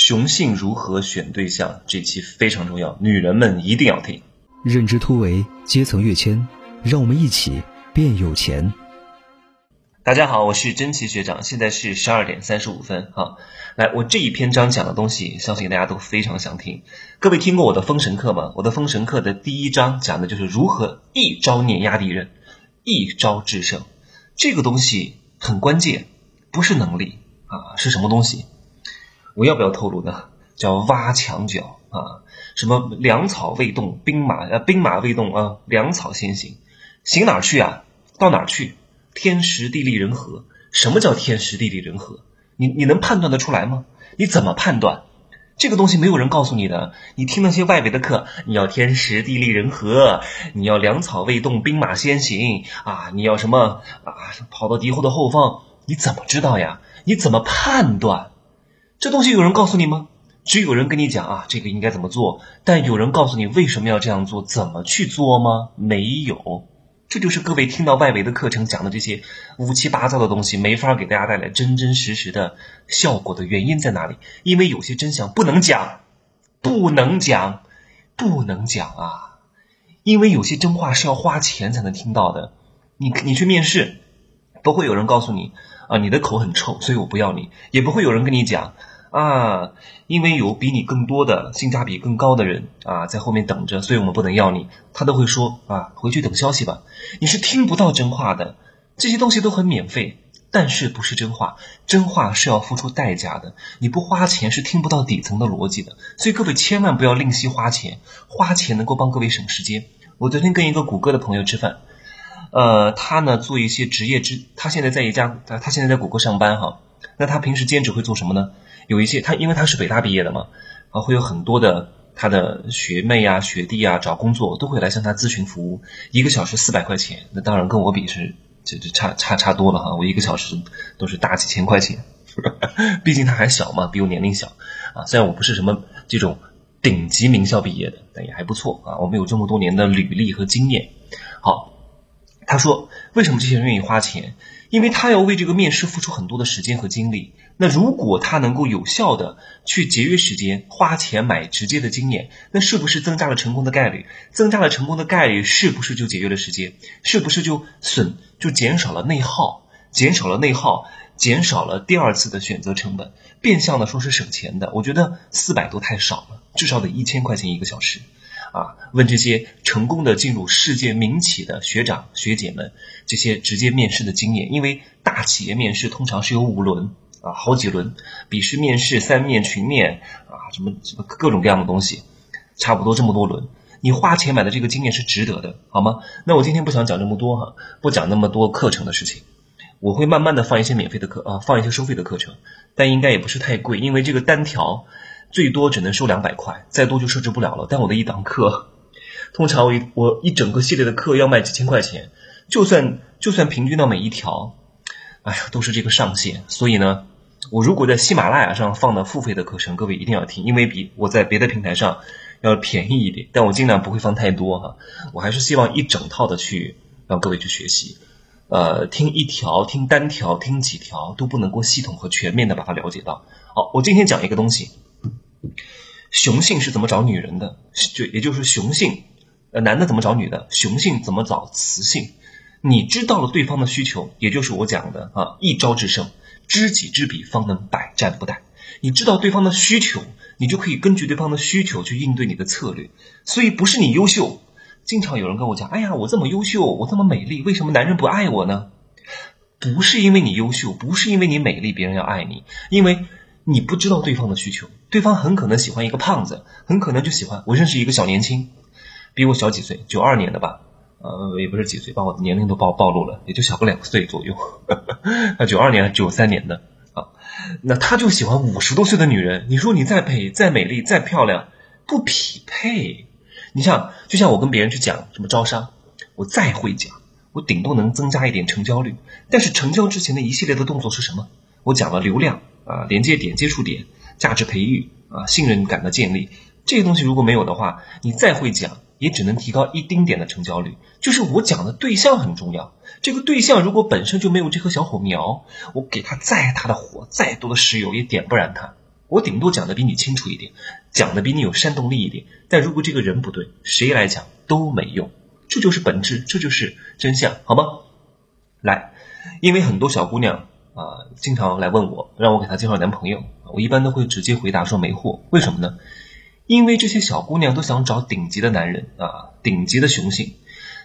雄性如何选对象？这期非常重要，女人们一定要听。认知突围，阶层跃迁，让我们一起变有钱。大家好，我是真奇学长，现在是十二点三十五分。哈，来，我这一篇章讲的东西，相信大家都非常想听。各位听过我的封神课吗？我的封神课的第一章讲的就是如何一招碾压敌人，一招制胜。这个东西很关键，不是能力啊，是什么东西？我要不要透露呢？叫挖墙脚啊！什么粮草未动，兵马呃兵马未动啊，粮草先行，行哪儿去啊？到哪儿去？天时地利人和。什么叫天时地利人和？你你能判断得出来吗？你怎么判断？这个东西没有人告诉你的。你听那些外围的课，你要天时地利人和，你要粮草未动，兵马先行啊！你要什么啊？跑到敌后的后方，你怎么知道呀？你怎么判断？这东西有人告诉你吗？只有人跟你讲啊，这个应该怎么做？但有人告诉你为什么要这样做，怎么去做吗？没有。这就是各位听到外围的课程讲的这些乌七八糟的东西，没法给大家带来真真实实的效果的原因在哪里？因为有些真相不能讲，不能讲，不能讲啊！因为有些真话是要花钱才能听到的。你你去面试，不会有人告诉你。啊，你的口很臭，所以我不要你，也不会有人跟你讲啊，因为有比你更多的性价比更高的人啊在后面等着，所以我们不能要你。他都会说啊，回去等消息吧。你是听不到真话的，这些东西都很免费，但是不是真话，真话是要付出代价的。你不花钱是听不到底层的逻辑的，所以各位千万不要吝惜花钱，花钱能够帮各位省时间。我昨天跟一个谷歌的朋友吃饭。呃，他呢做一些职业职，他现在在一家，他他现在在谷歌上班哈。那他平时兼职会做什么呢？有一些他因为他是北大毕业的嘛，啊，会有很多的他的学妹啊、学弟啊找工作都会来向他咨询服务，一个小时四百块钱。那当然跟我比是这这差差差多了哈，我一个小时都是大几千块钱，毕竟他还小嘛，比我年龄小啊。虽然我不是什么这种顶级名校毕业的，但也还不错啊。我们有这么多年的履历和经验，好。他说：“为什么这些人愿意花钱？因为他要为这个面试付出很多的时间和精力。那如果他能够有效的去节约时间，花钱买直接的经验，那是不是增加了成功的概率？增加了成功的概率，是不是就节约了时间？是不是就损就减少了内耗？减少了内耗，减少了第二次的选择成本，变相的说是省钱的。我觉得四百多太少了，至少得一千块钱一个小时。”啊，问这些成功的进入世界民企的学长学姐们，这些直接面试的经验，因为大企业面试通常是有五轮啊，好几轮，笔试、面试、三面、群面啊，什么什么各种各样的东西，差不多这么多轮，你花钱买的这个经验是值得的，好吗？那我今天不想讲这么多哈，不讲那么多课程的事情，我会慢慢的放一些免费的课啊，放一些收费的课程，但应该也不是太贵，因为这个单条。最多只能收两百块，再多就设置不了了。但我的一堂课，通常我一我一整个系列的课要卖几千块钱，就算就算平均到每一条，哎呀，都是这个上限。所以呢，我如果在喜马拉雅上放的付费的课程，各位一定要听，因为比我在别的平台上要便宜一点。但我尽量不会放太多哈，我还是希望一整套的去让各位去学习。呃，听一条、听单条、听几条都不能够系统和全面的把它了解到。好，我今天讲一个东西。雄性是怎么找女人的？就也就是雄性，呃，男的怎么找女的？雄性怎么找雌性？你知道了对方的需求，也就是我讲的啊，一招制胜，知己知彼，方能百战不殆。你知道对方的需求，你就可以根据对方的需求去应对你的策略。所以不是你优秀，经常有人跟我讲，哎呀，我这么优秀，我这么美丽，为什么男人不爱我呢？不是因为你优秀，不是因为你美丽，别人要爱你，因为。你不知道对方的需求，对方很可能喜欢一个胖子，很可能就喜欢我认识一个小年轻，比我小几岁，九二年的吧，呃，也不是几岁，把我的年龄都暴暴露了，也就小个两岁左右，那 九二年还是九三年的啊，那他就喜欢五十多岁的女人，你说你再美再美丽再漂亮，不匹配。你像就像我跟别人去讲什么招商，我再会讲，我顶多能增加一点成交率，但是成交之前的一系列的动作是什么？我讲了流量。啊，连接点、接触点、价值培育啊，信任感的建立，这些东西如果没有的话，你再会讲，也只能提高一丁点的成交率。就是我讲的对象很重要，这个对象如果本身就没有这棵小火苗，我给他再大的火、再多的石油也点不燃它。我顶多讲的比你清楚一点，讲的比你有煽动力一点。但如果这个人不对，谁来讲都没用。这就是本质，这就是真相，好吗？来，因为很多小姑娘啊，经常来问我，让我给她介绍男朋友，我一般都会直接回答说没货。为什么呢？因为这些小姑娘都想找顶级的男人啊，顶级的雄性，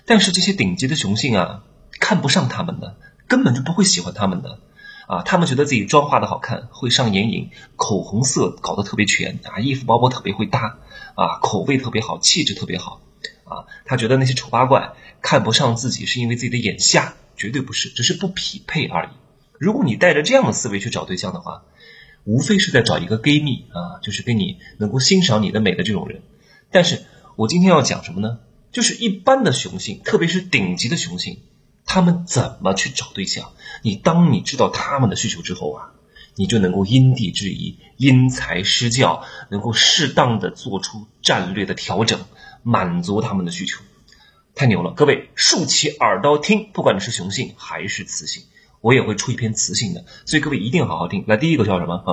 但是这些顶级的雄性啊，看不上他们的，根本就不会喜欢他们的。啊，他们觉得自己妆化的好看，会上眼影，口红色搞得特别全啊，衣服包包特别会搭啊，口味特别好，气质特别好啊。他觉得那些丑八怪看不上自己，是因为自己的眼瞎，绝对不是，只是不匹配而已。如果你带着这样的思维去找对象的话，无非是在找一个闺蜜啊，就是跟你能够欣赏你的美的这种人。但是我今天要讲什么呢？就是一般的雄性，特别是顶级的雄性。他们怎么去找对象？你当你知道他们的需求之后啊，你就能够因地制宜、因材施教，能够适当的做出战略的调整，满足他们的需求。太牛了！各位竖起耳朵听，不管你是雄性还是雌性，我也会出一篇雌性的，所以各位一定好好听。那，第一个叫什么啊？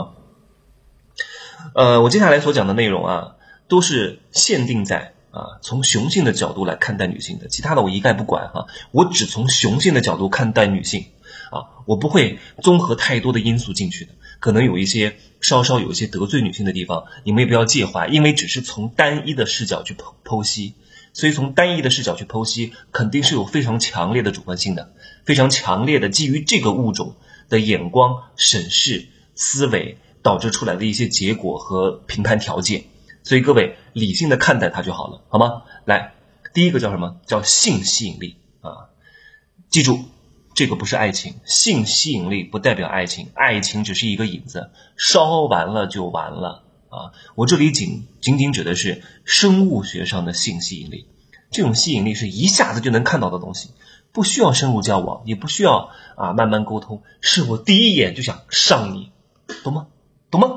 呃，我接下来所讲的内容啊，都是限定在。啊，从雄性的角度来看待女性的，其他的我一概不管哈，我只从雄性的角度看待女性，啊，我不会综合太多的因素进去的，可能有一些稍稍有一些得罪女性的地方，你们也不要介怀，因为只是从单一的视角去剖剖析，所以从单一的视角去剖析，肯定是有非常强烈的主观性的，非常强烈的基于这个物种的眼光审视思维导致出来的一些结果和评判条件。所以各位理性的看待它就好了，好吗？来，第一个叫什么？叫性吸引力啊！记住，这个不是爱情，性吸引力不代表爱情，爱情只是一个引子，烧完了就完了啊！我这里仅仅仅指的是生物学上的性吸引力，这种吸引力是一下子就能看到的东西，不需要深入交往，也不需要啊慢慢沟通，是我第一眼就想上你，懂吗？懂吗？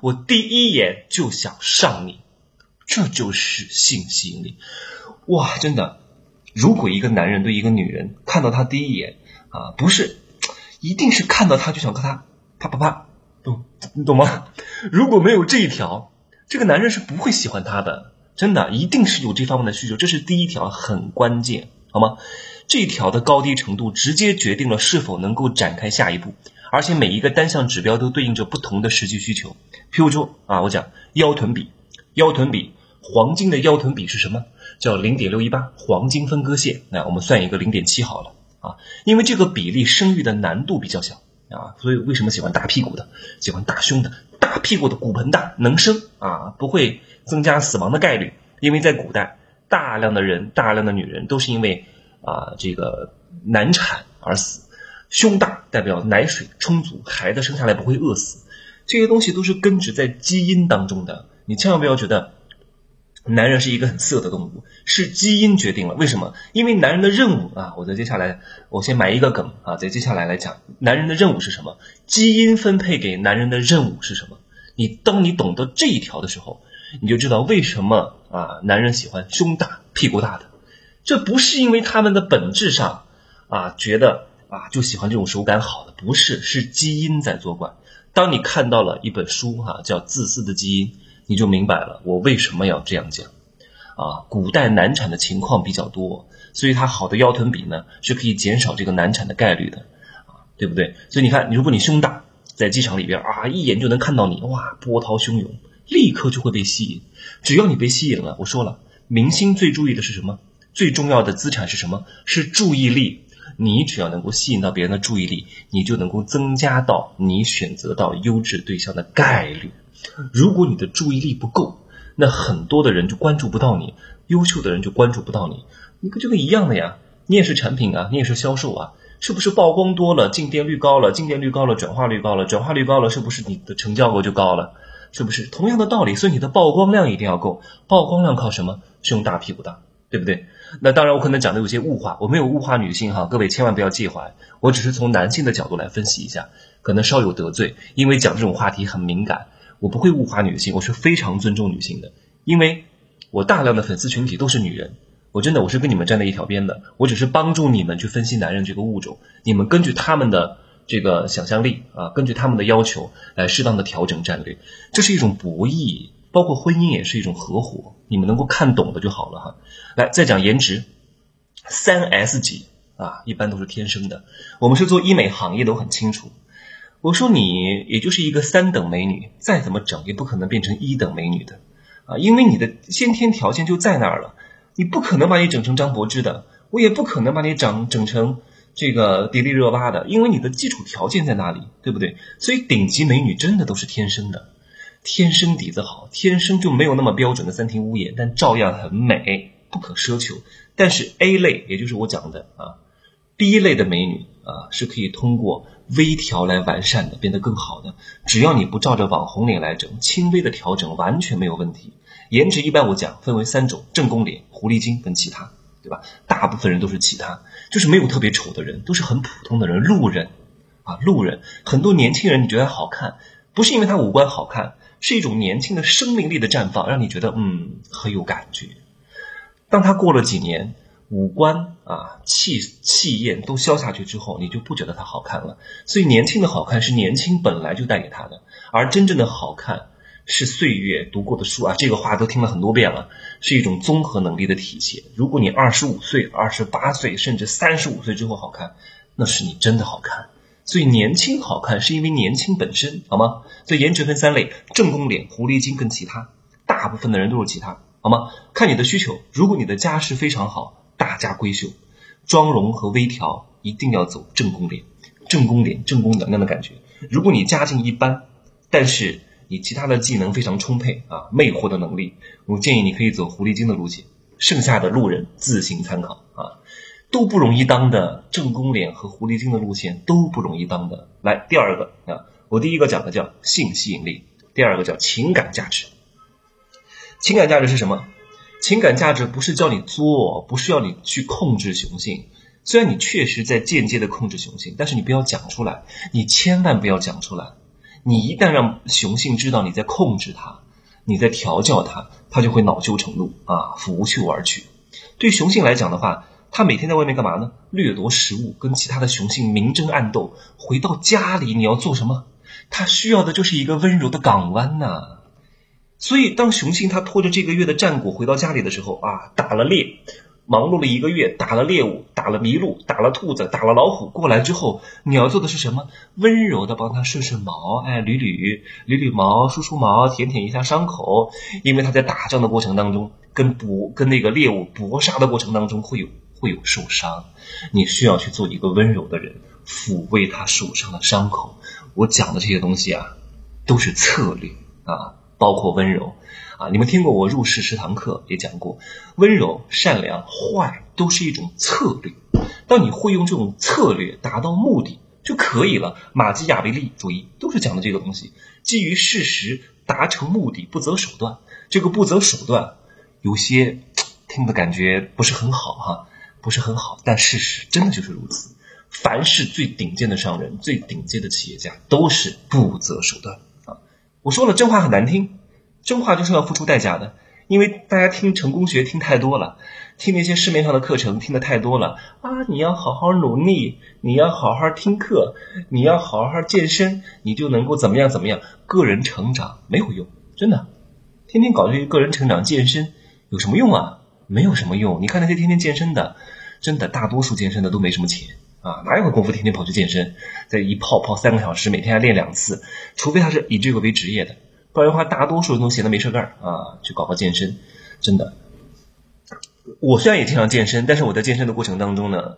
我第一眼就想上你，这就是性吸引力，哇！真的，如果一个男人对一个女人看到她第一眼啊，不是，一定是看到她就想跟她啪啪啪，懂你懂吗？如果没有这一条，这个男人是不会喜欢她的，真的，一定是有这方面的需求，这是第一条，很关键，好吗？这一条的高低程度，直接决定了是否能够展开下一步。而且每一个单项指标都对应着不同的实际需求。譬如说啊，我讲腰臀比，腰臀比，黄金的腰臀比是什么？叫零点六一八，黄金分割线。那我们算一个零点七好了啊，因为这个比例生育的难度比较小啊，所以为什么喜欢大屁股的，喜欢大胸的？大屁股的骨盆大，能生啊，不会增加死亡的概率。因为在古代，大量的人，大量的女人都是因为啊这个难产而死。胸大代表奶水充足，孩子生下来不会饿死，这些东西都是根植在基因当中的。你千万不要觉得男人是一个很色的动物，是基因决定了。为什么？因为男人的任务啊，我在接下来我先埋一个梗啊，在接下来来讲，男人的任务是什么？基因分配给男人的任务是什么？你当你懂得这一条的时候，你就知道为什么啊，男人喜欢胸大屁股大的，这不是因为他们的本质上啊觉得。啊，就喜欢这种手感好的，不是，是基因在作怪。当你看到了一本书，哈，叫《自私的基因》，你就明白了我为什么要这样讲。啊，古代难产的情况比较多，所以它好的腰臀比呢，是可以减少这个难产的概率的，啊，对不对？所以你看，如果你胸大，在机场里边啊，一眼就能看到你，哇，波涛汹涌，立刻就会被吸引。只要你被吸引了，我说了，明星最注意的是什么？最重要的资产是什么？是注意力。你只要能够吸引到别人的注意力，你就能够增加到你选择到优质对象的概率。如果你的注意力不够，那很多的人就关注不到你，优秀的人就关注不到你。你跟这个一样的呀，你也是产品啊，你也是销售啊，是不是曝光多了，进店率高了，进店率高了，转化率高了，转化率高了，是不是你的成交额就高了？是不是同样的道理？所以你的曝光量一定要够，曝光量靠什么？胸大屁股大，对不对？那当然，我可能讲的有些物化，我没有物化女性哈，各位千万不要介怀，我只是从男性的角度来分析一下，可能稍有得罪，因为讲这种话题很敏感，我不会物化女性，我是非常尊重女性的，因为我大量的粉丝群体都是女人，我真的我是跟你们站在一条边的，我只是帮助你们去分析男人这个物种，你们根据他们的这个想象力啊，根据他们的要求来适当的调整战略，这是一种博弈，包括婚姻也是一种合伙，你们能够看懂的就好了哈。来，再讲颜值，三 S 级啊，一般都是天生的。我们是做医美行业都，很清楚。我说你也就是一个三等美女，再怎么整也不可能变成一等美女的啊，因为你的先天条件就在那儿了，你不可能把你整成张柏芝的，我也不可能把你整整成。这个迪丽热巴的，因为你的基础条件在那里，对不对？所以顶级美女真的都是天生的，天生底子好，天生就没有那么标准的三庭五眼，但照样很美，不可奢求。但是 A 类，也就是我讲的啊，B 类的美女啊，是可以通过微调来完善的，变得更好的。只要你不照着网红脸来整，轻微的调整完全没有问题。颜值一般我讲分为三种：正宫脸、狐狸精跟其他。对吧？大部分人都是其他，就是没有特别丑的人，都是很普通的人，路人，啊，路人。很多年轻人你觉得好看，不是因为他五官好看，是一种年轻的生命力的绽放，让你觉得嗯很有感觉。当他过了几年，五官啊气气焰都消下去之后，你就不觉得他好看了。所以年轻的好看是年轻本来就带给他的，而真正的好看。是岁月读过的书啊，这个话都听了很多遍了，是一种综合能力的体现。如果你二十五岁、二十八岁，甚至三十五岁之后好看，那是你真的好看。所以年轻好看是因为年轻本身，好吗？所以颜值分三类：正宫脸、狐狸精跟其他。大部分的人都是其他，好吗？看你的需求。如果你的家世非常好，家闺秀，妆容和微调一定要走正宫脸，正宫脸、正宫娘娘的感觉。如果你家境一般，但是你其他的技能非常充沛啊，魅惑的能力，我建议你可以走狐狸精的路线，剩下的路人自行参考啊，都不容易当的正宫脸和狐狸精的路线都不容易当的。来，第二个啊，我第一个讲的叫性吸引力，第二个叫情感价值。情感价值是什么？情感价值不是叫你作，不是要你去控制雄性，虽然你确实在间接的控制雄性，但是你不要讲出来，你千万不要讲出来。你一旦让雄性知道你在控制它，你在调教它，它就会恼羞成怒啊，拂袖而去。对雄性来讲的话，它每天在外面干嘛呢？掠夺食物，跟其他的雄性明争暗斗。回到家里，你要做什么？它需要的就是一个温柔的港湾呐。所以，当雄性它拖着这个月的战果回到家里的时候啊，打了猎。忙碌了一个月，打了猎物，打了麋鹿，打了兔子，打了老虎，过来之后，你要做的是什么？温柔的帮他顺顺毛，哎，捋捋捋捋毛，梳梳毛，舔舔一下伤口，因为他在打仗的过程当中，跟搏跟那个猎物搏杀的过程当中会有会有受伤，你需要去做一个温柔的人，抚慰他受伤的伤口。我讲的这些东西啊，都是策略啊，包括温柔。啊，你们听过我入世十堂课也讲过，温柔、善良、坏都是一种策略。当你会用这种策略达到目的就可以了。马基雅维利主义都是讲的这个东西，基于事实达成目的，不择手段。这个不择手段有些听的感觉不是很好哈，不是很好，但事实真的就是如此。凡是最顶尖的商人、最顶尖的企业家都是不择手段！我说了真话很难听。真话就是要付出代价的，因为大家听成功学听太多了，听那些市面上的课程听的太多了啊！你要好好努力，你要好好听课，你要好好健身，你就能够怎么样怎么样？个人成长没有用，真的，天天搞这些个人成长健身有什么用啊？没有什么用。你看那些天天健身的，真的大多数健身的都没什么钱啊，哪有功夫天天跑去健身，在一泡泡三个小时，每天还练两次，除非他是以这个为职业的。不然的话，大多数人都闲得没事干啊，去搞个健身，真的。我虽然也经常健身，但是我在健身的过程当中呢，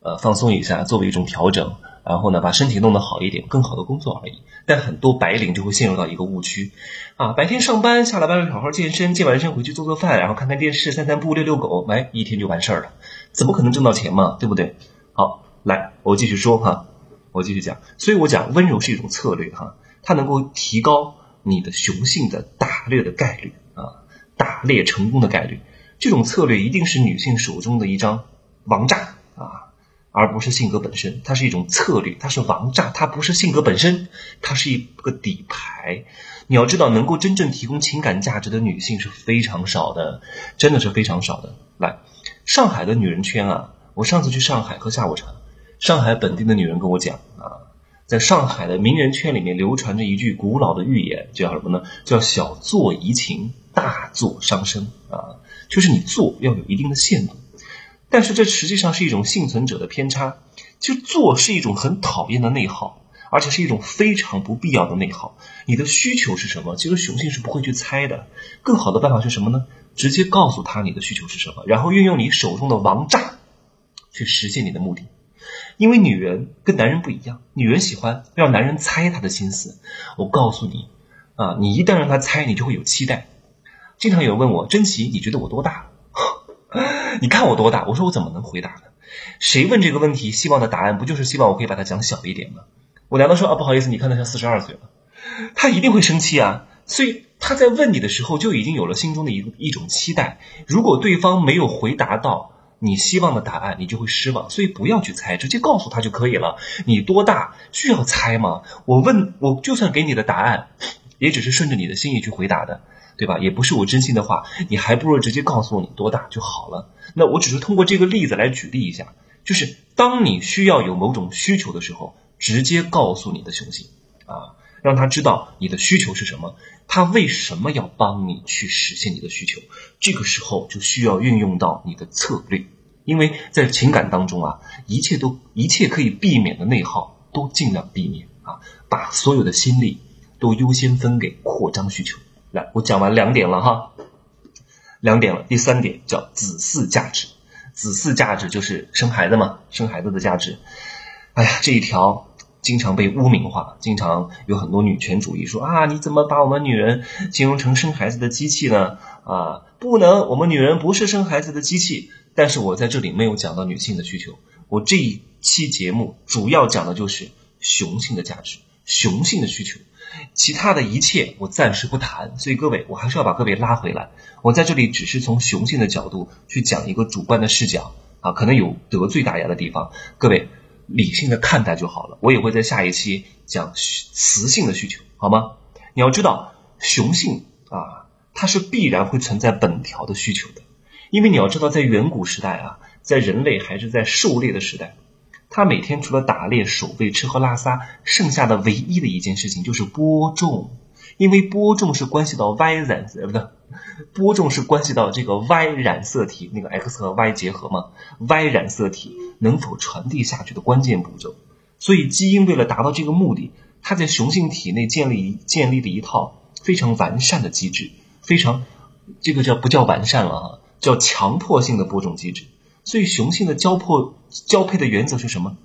呃，放松一下，作为一种调整，然后呢，把身体弄得好一点，更好的工作而已。但很多白领就会陷入到一个误区，啊，白天上班，下了班好好健身，健完身回去做做饭，然后看看电视，散散步，遛遛狗，哎一天就完事儿了，怎么可能挣到钱嘛？对不对？好，来，我继续说哈，我继续讲。所以我讲温柔是一种策略哈，它能够提高。你的雄性的打猎的概率啊，打猎成功的概率，这种策略一定是女性手中的一张王炸啊，而不是性格本身。它是一种策略，它是王炸，它不是性格本身，它是一个底牌。你要知道，能够真正提供情感价值的女性是非常少的，真的是非常少的。来，上海的女人圈啊，我上次去上海喝下午茶，上海本地的女人跟我讲啊，在上海的名人圈里面流传着一句古老的寓言，叫什么呢？叫小作怡情，大作伤身啊，就是你做要有一定的限度。但是这实际上是一种幸存者的偏差，就做是一种很讨厌的内耗，而且是一种非常不必要的内耗。你的需求是什么？其实雄性是不会去猜的。更好的办法是什么呢？直接告诉他你的需求是什么，然后运用你手中的王炸去实现你的目的。因为女人跟男人不一样，女人喜欢让男人猜她的心思。我告诉你，啊，你一旦让她猜，你就会有期待。经常有人问我，珍奇，你觉得我多大？你看我多大？我说我怎么能回答呢？谁问这个问题，希望的答案不就是希望我可以把它讲小一点吗？我难道说啊，不好意思，你看他像四十二岁了，他一定会生气啊。所以他在问你的时候，就已经有了心中的一一种期待。如果对方没有回答到你希望的答案，你就会失望。所以不要去猜，直接告诉他就可以了。你多大需要猜吗？我问我就算给你的答案，也只是顺着你的心意去回答的。对吧？也不是我真心的话，你还不如直接告诉我你多大就好了。那我只是通过这个例子来举例一下，就是当你需要有某种需求的时候，直接告诉你的雄性啊，让他知道你的需求是什么，他为什么要帮你去实现你的需求。这个时候就需要运用到你的策略，因为在情感当中啊，一切都一切可以避免的内耗都尽量避免啊，把所有的心力都优先分给扩张需求。来，我讲完两点了哈，两点了。第三点叫子嗣价值，子嗣价值就是生孩子嘛，生孩子的价值。哎呀，这一条经常被污名化，经常有很多女权主义说啊，你怎么把我们女人形容成生孩子的机器呢？啊，不能，我们女人不是生孩子的机器。但是我在这里没有讲到女性的需求，我这一期节目主要讲的就是雄性的价值，雄性的需求。其他的一切我暂时不谈，所以各位，我还是要把各位拉回来。我在这里只是从雄性的角度去讲一个主观的视角啊，可能有得罪大家的地方，各位理性的看待就好了。我也会在下一期讲雌性的需求，好吗？你要知道，雄性啊，它是必然会存在本条的需求的，因为你要知道，在远古时代啊，在人类还是在狩猎的时代。他每天除了打猎、守卫、吃喝拉撒，剩下的唯一的一件事情就是播种，因为播种是关系到 Y 染色，不对，播种是关系到这个 Y 染色体那个 X 和 Y 结合嘛，Y 染色体能否传递下去的关键步骤。所以基因为了达到这个目的，它在雄性体内建立建立了一套非常完善的机制，非常这个叫不叫完善了啊？叫强迫性的播种机制。所以雄性的交破交配的原则是什么？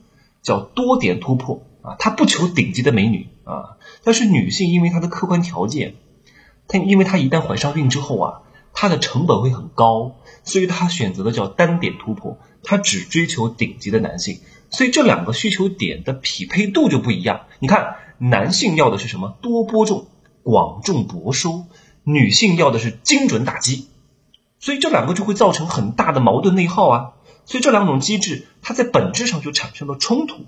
叫多点突破啊！它不求顶级的美女啊，但是女性因为她的客观条件，她因为她一旦怀上孕之后啊，她的成本会很高，所以她选择的叫单点突破，她只追求顶级的男性。所以这两个需求点的匹配度就不一样。你看，男性要的是什么？多播种、广种薄收；女性要的是精准打击。所以这两个就会造成很大的矛盾内耗啊！所以这两种机制，它在本质上就产生了冲突，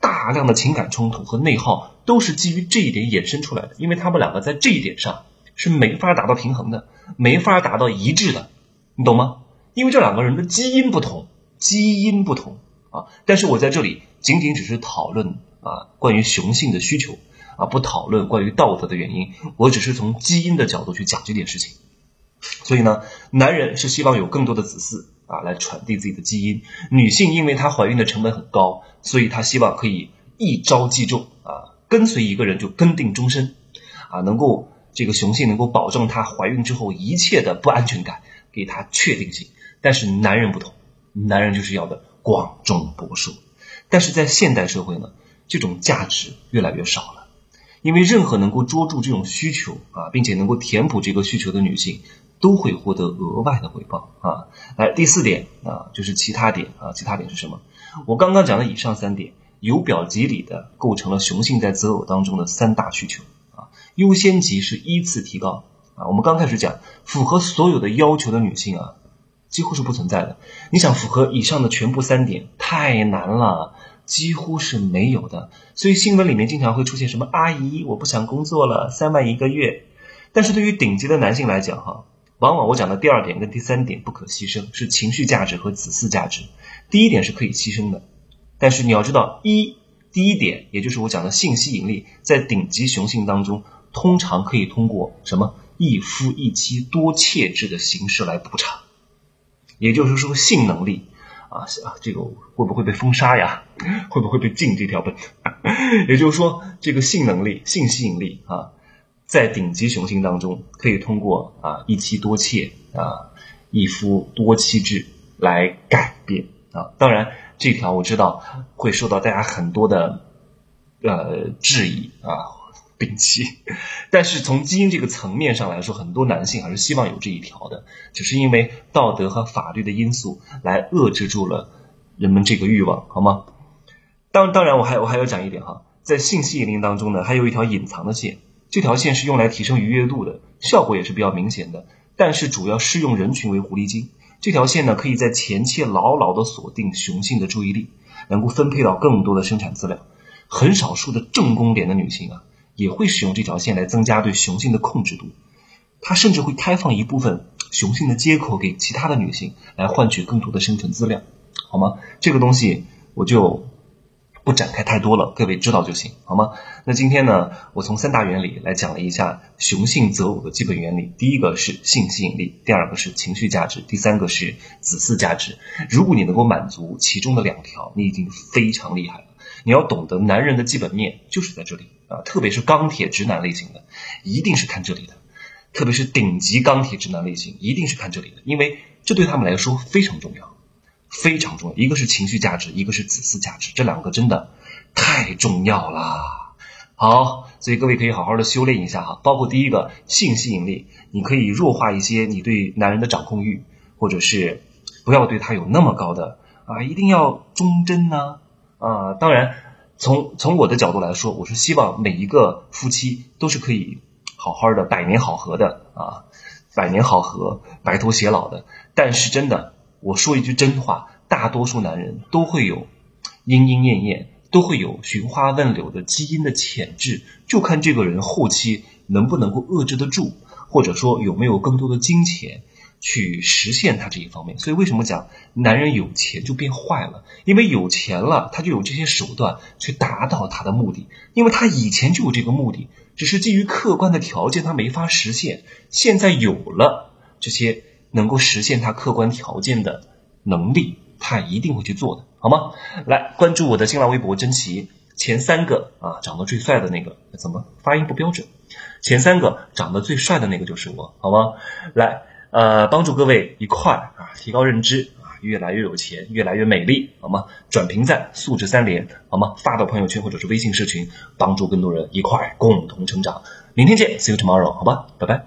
大量的情感冲突和内耗都是基于这一点衍生出来的。因为他们两个在这一点上是没法达到平衡的，没法达到一致的，你懂吗？因为这两个人的基因不同，基因不同啊！但是我在这里仅仅只是讨论啊关于雄性的需求啊，不讨论关于道德的原因，我只是从基因的角度去讲这件事情。所以呢，男人是希望有更多的子嗣啊，来传递自己的基因；女性因为她怀孕的成本很高，所以她希望可以一招即中啊，跟随一个人就跟定终身啊，能够这个雄性能够保证她怀孕之后一切的不安全感，给她确定性。但是男人不同，男人就是要的广种博收。但是在现代社会呢，这种价值越来越少了。因为任何能够捉住这种需求啊，并且能够填补这个需求的女性，都会获得额外的回报啊。来，第四点啊，就是其他点啊，其他点是什么？我刚刚讲的以上三点，由表及里的构成了雄性在择偶当中的三大需求。优先级是依次提高啊。我们刚开始讲，符合所有的要求的女性啊，几乎是不存在的。你想符合以上的全部三点，太难了。几乎是没有的，所以新闻里面经常会出现什么阿姨，我不想工作了，三万一个月。但是对于顶级的男性来讲，哈，往往我讲的第二点跟第三点不可牺牲，是情绪价值和子嗣价值。第一点是可以牺牲的，但是你要知道，一第一点，也就是我讲的性吸引力，在顶级雄性当中，通常可以通过什么一夫一妻多妾制的形式来补偿。也就是说，性能力啊，这个会不会被封杀呀？会不会被禁这条本？也就是说，这个性能力、性吸引力啊，在顶级雄性当中，可以通过啊一妻多妾啊一夫多妻制来改变啊。当然。这条我知道会受到大家很多的呃质疑啊摒弃，但是从基因这个层面上来说，很多男性还是希望有这一条的，只是因为道德和法律的因素来遏制住了人们这个欲望，好吗？当当然，我还我还要讲一点哈，在性吸引力当中呢，还有一条隐藏的线，这条线是用来提升愉悦度的，效果也是比较明显的，但是主要适用人群为狐狸精。这条线呢，可以在前期牢牢地锁定雄性的注意力，能够分配到更多的生产资料。很少数的正宫脸的女性啊，也会使用这条线来增加对雄性的控制度。她甚至会开放一部分雄性的接口给其他的女性，来换取更多的生存资料，好吗？这个东西我就。不展开太多了，各位知道就行，好吗？那今天呢，我从三大原理来讲了一下雄性择偶的基本原理。第一个是性吸引力，第二个是情绪价值，第三个是子嗣价值。如果你能够满足其中的两条，你已经非常厉害了。你要懂得男人的基本面就是在这里啊，特别是钢铁直男类型的，一定是看这里的，特别是顶级钢铁直男类型，一定是看这里的，因为这对他们来说非常重要。非常重要，一个是情绪价值，一个是子嗣价值，这两个真的太重要了。好，所以各位可以好好的修炼一下哈，包括第一个性吸引力，你可以弱化一些你对男人的掌控欲，或者是不要对他有那么高的啊，一定要忠贞呢。啊当然，从从我的角度来说，我是希望每一个夫妻都是可以好好的百年好合的啊，百年好合，白头偕老的。但是真的。我说一句真话，大多数男人都会有莺莺燕燕，都会有寻花问柳的基因的潜质，就看这个人后期能不能够遏制得住，或者说有没有更多的金钱去实现他这一方面。所以为什么讲男人有钱就变坏了？因为有钱了，他就有这些手段去达到他的目的，因为他以前就有这个目的，只是基于客观的条件他没法实现，现在有了这些。能够实现他客观条件的能力，他一定会去做的，好吗？来关注我的新浪微博，珍奇前三个啊，长得最帅的那个，怎么发音不标准？前三个长得最帅的那个就是我，好吗？来，呃，帮助各位一块啊，提高认知啊，越来越有钱，越来越美丽，好吗？转评赞，素质三连，好吗？发到朋友圈或者是微信社群，帮助更多人一块共同成长。明天见，See you tomorrow，好吧，拜拜。